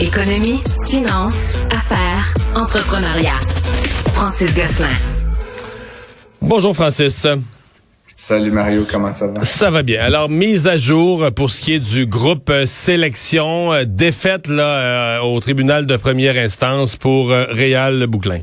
Économie, finance, affaires, entrepreneuriat. Francis Gosselin. Bonjour Francis. Salut Mario, comment ça va? Ça va bien. Alors, mise à jour pour ce qui est du groupe euh, sélection, euh, défaite là, euh, au tribunal de première instance pour Réal Bouclin.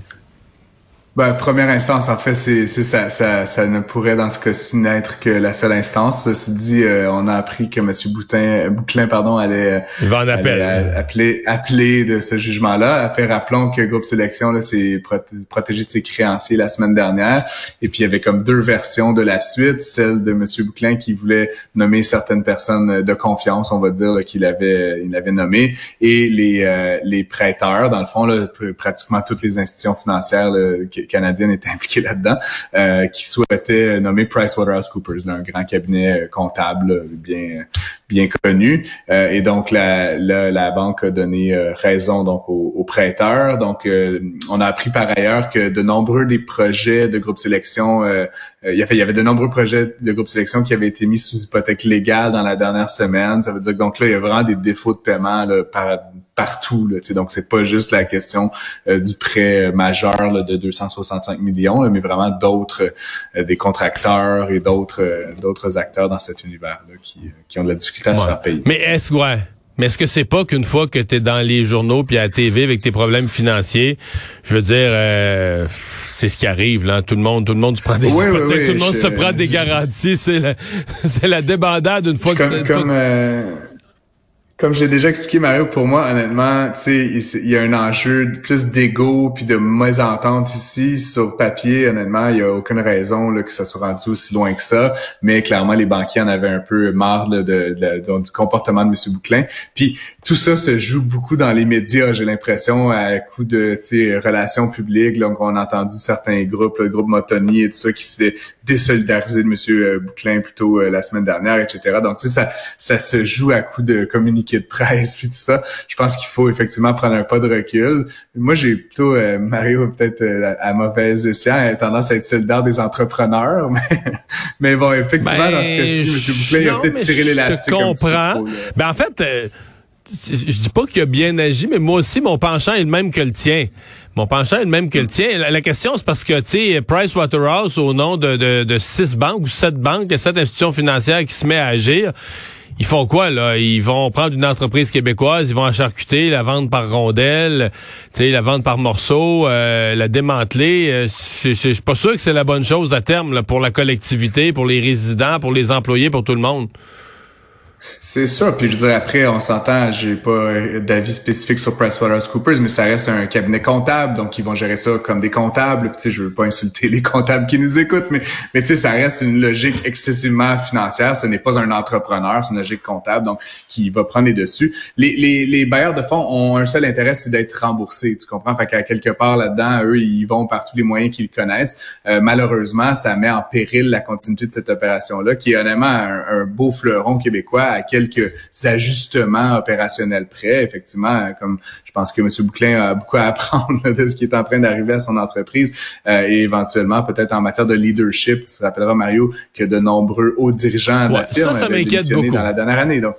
Ben, première instance, en fait, c'est, ça, ça, ça ne pourrait dans ce cas-ci n'être que la seule instance. Ceci dit, euh, on a appris que M. Boutin, Bouclin pardon, allait, Il va en appel. allait appeler, appeler de ce jugement-là. Après, rappelons que Groupe Sélection là, s'est protégé de ses créanciers la semaine dernière. Et puis, il y avait comme deux versions de la suite. Celle de M. Bouclin qui voulait nommer certaines personnes de confiance, on va dire, qu'il avait, il avait nommé. Et les, euh, les prêteurs, dans le fond, là, pratiquement toutes les institutions financières là, canadienne est impliquée là-dedans, euh, qui souhaitait nommer PricewaterhouseCoopers, un grand cabinet euh, comptable bien bien connu. Euh, et donc la, la, banque a donné raison donc aux, prêteurs. Donc on a appris par ailleurs que de nombreux des projets de groupe sélection, il y avait il y avait de nombreux projets de groupe sélection qui avaient été mis sous hypothèque légale dans la dernière semaine. Ça veut dire que donc là il y a vraiment des défauts de paiement là, par partout. Là, donc, c'est pas juste la question euh, du prêt majeur là, de 265 millions, mais vraiment d'autres, euh, des contracteurs et d'autres euh, d'autres acteurs dans cet univers-là qui, qui ont de la difficulté à se faire payer. Mais est-ce ouais. Mais est-ce que c'est pas qu'une fois que tu es dans les journaux puis à la TV avec tes problèmes financiers, je veux dire, c'est ce qui arrive là. Tout le monde, tout le monde se prend des tout le monde se prend des garanties. C'est la, c'est la débandade une fois que comme, comme je l'ai déjà expliqué, Mario, pour moi, honnêtement, tu sais, il y a un enjeu plus d'ego puis de mésentente ici. Sur papier, honnêtement, il y a aucune raison là, que ça soit rendu aussi loin que ça. Mais clairement, les banquiers en avaient un peu marre de, du comportement de M. Bouclin. Puis tout ça se joue beaucoup dans les médias, j'ai l'impression, à coup de relations publiques. Donc, on a entendu certains groupes, le groupe Motoni et tout ça, qui s'est désolidarisé de M. Bouclin plutôt euh, la semaine dernière, etc. Donc, ça, ça se joue à coup de communication de presse puis tout ça. Je pense qu'il faut effectivement prendre un pas de recul. Moi, j'ai plutôt euh, Mario peut-être euh, à, mauvaise escient a tendance à être solidaire des entrepreneurs, mais mais bon, effectivement dans ce cas-ci, M. Bouclin a peut-être tiré l'élastique. Je comprends. ben en fait. Euh, je dis pas qu'il a bien agi, mais moi aussi, mon penchant est le même que le tien. Mon penchant est le même que le tien. La, question, c'est parce que, tu sais, Price Waterhouse, au nom de, de, de, six banques ou sept banques, sept institutions financières qui se met à agir, ils font quoi là? Ils vont prendre une entreprise québécoise, ils vont la charcuter, la vendre par rondelle, tu sais, la vendre par morceaux, euh, la démanteler. Euh, je suis pas sûr que c'est la bonne chose à terme pour la collectivité, pour les résidents, pour les employés, pour tout le monde. C'est ça. Puis je dirais après, on s'entend, j'ai pas d'avis spécifique sur PricewaterhouseCoopers, mais ça reste un cabinet comptable, donc ils vont gérer ça comme des comptables. tu sais, je veux pas insulter les comptables qui nous écoutent, mais mais tu sais, ça reste une logique excessivement financière. Ce n'est pas un entrepreneur, c'est une logique comptable, donc qui va prendre les dessus. Les, les, les bailleurs de fonds ont un seul intérêt, c'est d'être remboursés. Tu comprends? Fait qu'à quelque part là-dedans, eux, ils vont par tous les moyens qu'ils connaissent. Euh, malheureusement, ça met en péril la continuité de cette opération-là, qui est honnêtement un beau fleuron québécois à quelques ajustements opérationnels près. Effectivement, comme je pense que M. Bouclin a beaucoup à apprendre de ce qui est en train d'arriver à son entreprise euh, et éventuellement peut-être en matière de leadership. Tu te rappelleras, Mario, que de nombreux hauts dirigeants de la firme ça, ça dans la dernière année. Donc,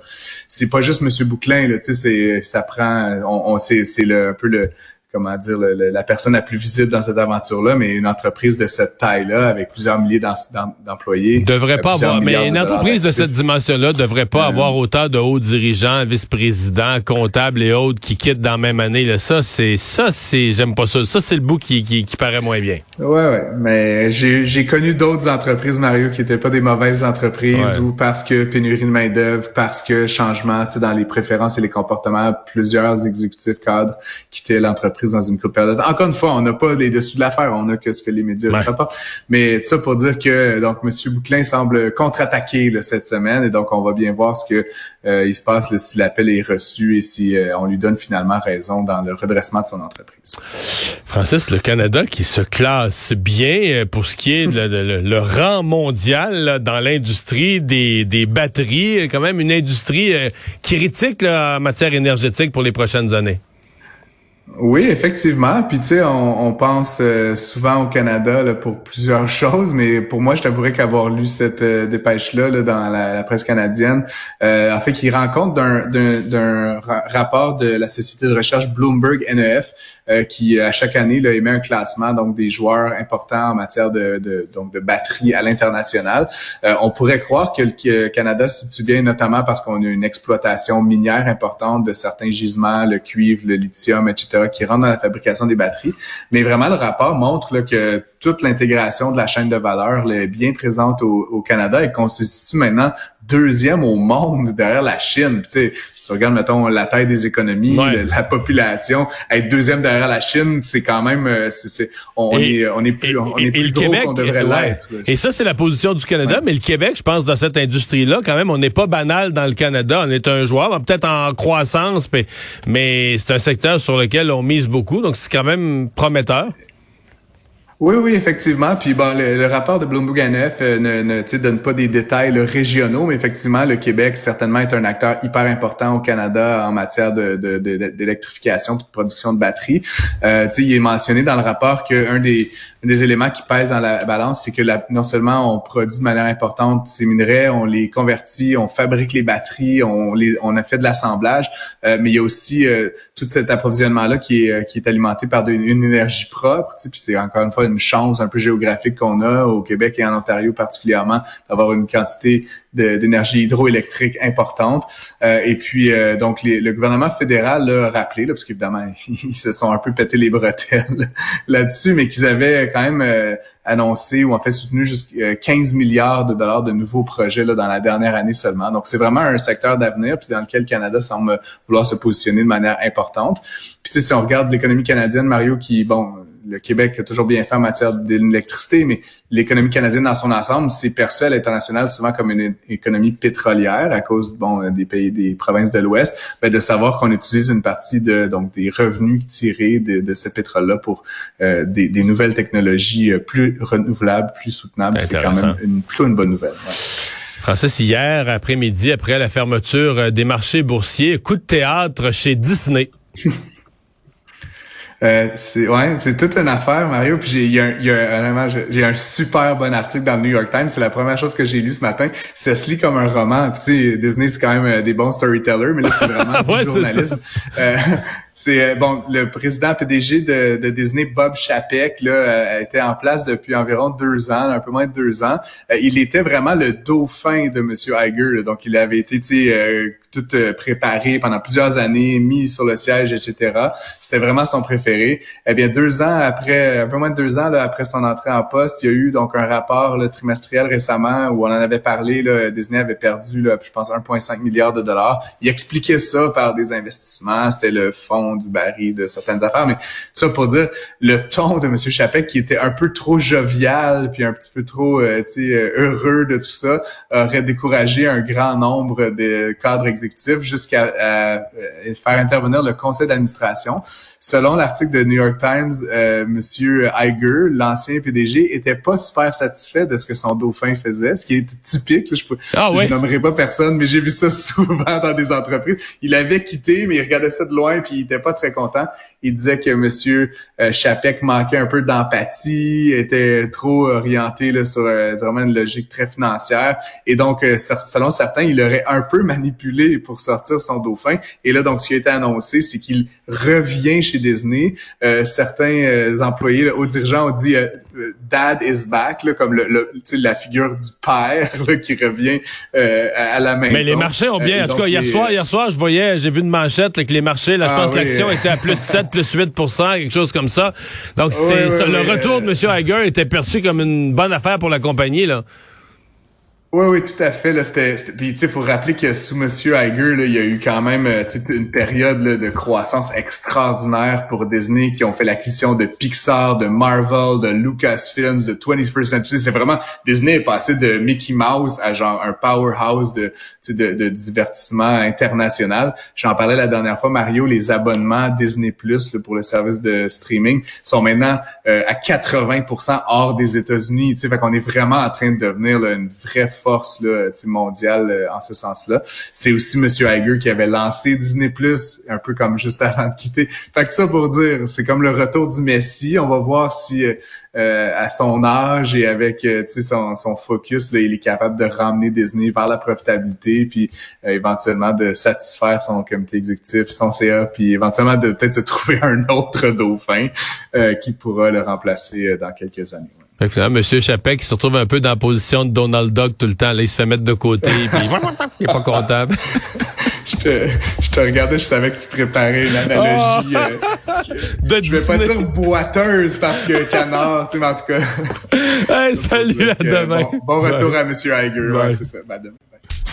c'est pas juste M. Bouclin, là, tu sais, ça prend, on, on c'est un peu le comment dire, la personne la plus visible dans cette aventure-là, mais une entreprise de cette taille-là, avec plusieurs milliers d'employés. Devrait pas avoir, mais une entreprise de cette dimension-là devrait pas euh. avoir autant de hauts dirigeants, vice-présidents, comptables et autres qui quittent dans la même année. Là. Ça, c'est, ça, c'est, j'aime pas ça. Ça, c'est le bout qui, qui, paraît moins bien. Ouais, ouais. Mais j'ai connu d'autres entreprises, Mario, qui étaient pas des mauvaises entreprises ou parce que pénurie de main d'œuvre, parce que changement, tu sais, dans les préférences et les comportements, plusieurs exécutifs cadres quittaient l'entreprise dans une courte période Encore une fois, on n'a pas les dessus de l'affaire, on a que ce que les médias rapportent. Mais tout ça pour dire que donc M. Bouclin semble contre-attaquer cette semaine et donc on va bien voir ce que euh, il se passe si l'appel est reçu et si euh, on lui donne finalement raison dans le redressement de son entreprise. Francis, le Canada qui se classe bien euh, pour ce qui est de, le, rang mondial dans l'industrie des, des batteries, quand même une industrie critique en matière énergétique pour les prochaines années. Oui, effectivement. Puis tu sais, on, pense euh, souvent au Canada pour plusieurs choses, mais pour moi, je t'avouerais qu'avoir lu cette euh, dépêche-là là, dans la, presse canadienne, euh, en fait, qu'il rend compte d'un rapport de la société de recherche Bloomberg NEF euh, qui à chaque année là, émet un classement donc des joueurs importants en matière de, de donc de batterie à l'international. on pourrait croire que le Canada se situe bien, notamment parce qu'on a une exploitation minière importante de certains gisements, le cuivre, le lithium, etc qui rentrent dans la fabrication des batteries. Mais vraiment, le rapport montre là, que toute l'intégration de la chaîne de valeur est bien présente au, Canada et qu'on se situe maintenant deuxième au monde derrière la Chine. Tu sais, si tu regardes, mettons, la taille des économies, la, population, être deuxième derrière la Chine, c'est quand même, euh, c'est, on, est, on est plus, on est plus gros qu'on devrait l'être. Et ça, c'est la position du Canada, mais le Québec, je pense, dans cette industrie-là, quand même, on n'est pas banal dans le Canada. On est un joueur, peut-être en croissance, mais, mais c'est un secteur sur lequel on mise beaucoup, donc c'est quand même prometteur. Oui, oui, effectivement. Puis bon, le, rapport de Bloomberg NF euh, ne, ne donne pas des détails régionaux, mais effectivement, le Québec certainement est un acteur hyper important au Canada en matière de, d'électrification de, de, de production de batteries. Euh, il est mentionné dans le rapport qu'un des des éléments qui pèsent dans la balance, c'est que non seulement on produit de manière importante ces minerais, on les convertit, on fabrique les batteries, on, les, on a fait de l'assemblage, euh, mais il y a aussi euh, tout cet approvisionnement-là qui est, euh, qui est alimenté par une énergie propre. Tu sais, puis c'est encore une fois une chance un peu géographique qu'on a au Québec et en Ontario particulièrement d'avoir une quantité d'énergie hydroélectrique importante. et puis donc le gouvernement fédéral l'a rappelé, là, parce qu'évidemment ils se sont un peu pété les bretelles là-dessus, mais qu'ils avaient quand même euh, annoncé ou en fait soutenu jusqu'à 15 euh, milliards de dollars de nouveaux projets là, dans la dernière année seulement. Donc c'est vraiment un secteur d'avenir puis dans lequel le Canada semble vouloir se positionner de manière importante. Puis si on regarde l'économie canadienne, Mario, qui bon le Québec a toujours bien fait en matière d'électricité, mais l'économie canadienne dans son ensemble s'est perçue à l'international souvent comme une économie pétrolière à cause bon des pays des provinces de l'Ouest. Ben, de savoir qu'on utilise une partie de donc des revenus tirés de, de ce pétrole-là pour euh, des, des, nouvelles technologies euh, plus renouvelables, plus soutenables, c'est quand même une, plutôt une bonne nouvelle. Ouais. Francis, hier après-midi, après la fermeture euh, des marchés boursiers, coup de théâtre chez Disney. Euh, c'est ouais, c'est toute une affaire, Mario. Puis j'ai il y a, y a j'ai un super bon article dans le New York Times. C'est la première chose que j'ai lu ce matin. Ça se lit comme un roman. Puis tu sais, Disney c'est quand même euh, des bons storytellers, mais là c'est vraiment du journalisme. Euh, c'est euh, bon, le président PDG de, de, Disney, Bob Chapek, là, euh, était en place depuis environ deux ans, un peu moins de deux ans. Euh, il était vraiment le dauphin de Monsieur Iger, donc il avait été, tout préparé pendant plusieurs années, mis sur le siège, etc. C'était vraiment son préféré. Eh bien, deux ans après, un peu moins de deux ans là, après son entrée en poste, il y a eu donc un rapport là, trimestriel récemment où on en avait parlé. Là, Disney avait perdu, là, je pense, 1,5 milliard de dollars. Il expliquait ça par des investissements. C'était le fonds du baril de certaines affaires, mais ça pour dire le ton de M. Chapek qui était un peu trop jovial puis un petit peu trop euh, euh, heureux de tout ça aurait découragé un grand nombre de cadres exécutifs jusqu'à euh, faire intervenir le conseil d'administration. Selon l'article de New York Times, euh, Monsieur Iger, l'ancien PDG, était pas super satisfait de ce que son dauphin faisait, ce qui est typique. je, ah, je nommerai pas personne, mais j'ai vu ça souvent dans des entreprises. Il avait quitté, mais il regardait ça de loin puis il était pas très content. Il disait que Monsieur euh, Chapek manquait un peu d'empathie, était trop orienté là, sur euh, vraiment une logique très financière. Et donc, euh, selon certains, il aurait un peu manipulé pour sortir son dauphin. Et là, donc, ce qui a été annoncé, c'est qu'il revient chez Disney. Euh, certains employés, hauts dirigeants ont dit Dad is back, là, comme le, la figure du père qui revient à la maison. Mais les marchés ont bien, en tout cas, hier soir, hier soir, je voyais, j'ai vu une manchette que les marchés, là, je ah pense que l'action était à plus 7, plus 8% quelque chose comme ça. Donc, c'est le retour de M. Iger était perçu comme une bonne affaire pour la compagnie, là. Oui, oui, tout à fait. Là, c'était, puis tu sais, faut rappeler que sous Monsieur Iger, là, il y a eu quand même euh, une période là, de croissance extraordinaire pour Disney, qui ont fait l'acquisition de Pixar, de Marvel, de Lucasfilms, de 21st Century. C'est vraiment Disney est passé de Mickey Mouse à genre un powerhouse de, de, de divertissement international. J'en parlais la dernière fois, Mario. Les abonnements Disney Plus pour le service de streaming sont maintenant euh, à 80% hors des États-Unis. Tu sais, fait qu'on est vraiment en train de devenir là, une vraie force mondiale en ce sens-là. C'est aussi Monsieur Iger qui avait lancé Disney un peu comme juste avant de quitter. Fait que ça pour dire, c'est comme le retour du Messi. On va voir si euh, à son âge et avec euh, son, son focus, là, il est capable de ramener Disney vers la profitabilité, puis euh, éventuellement de satisfaire son comité exécutif, son CA, puis éventuellement de peut-être se trouver un autre dauphin qui pourra le remplacer dans quelques années. Fait Monsieur Chapek qui se retrouve un peu dans la position de Donald Duck tout le temps. Là, il se fait mettre de côté, puis il est pas comptable. je, te, je te regardais, je savais que tu préparais une analogie. Oh! de je vais pas dire boiteuse parce que canard, tu sais, mais en tout cas. Hey, salut, à demain. bon, bon, retour à Monsieur Iger. Ouais, c'est ça. Ben, demain.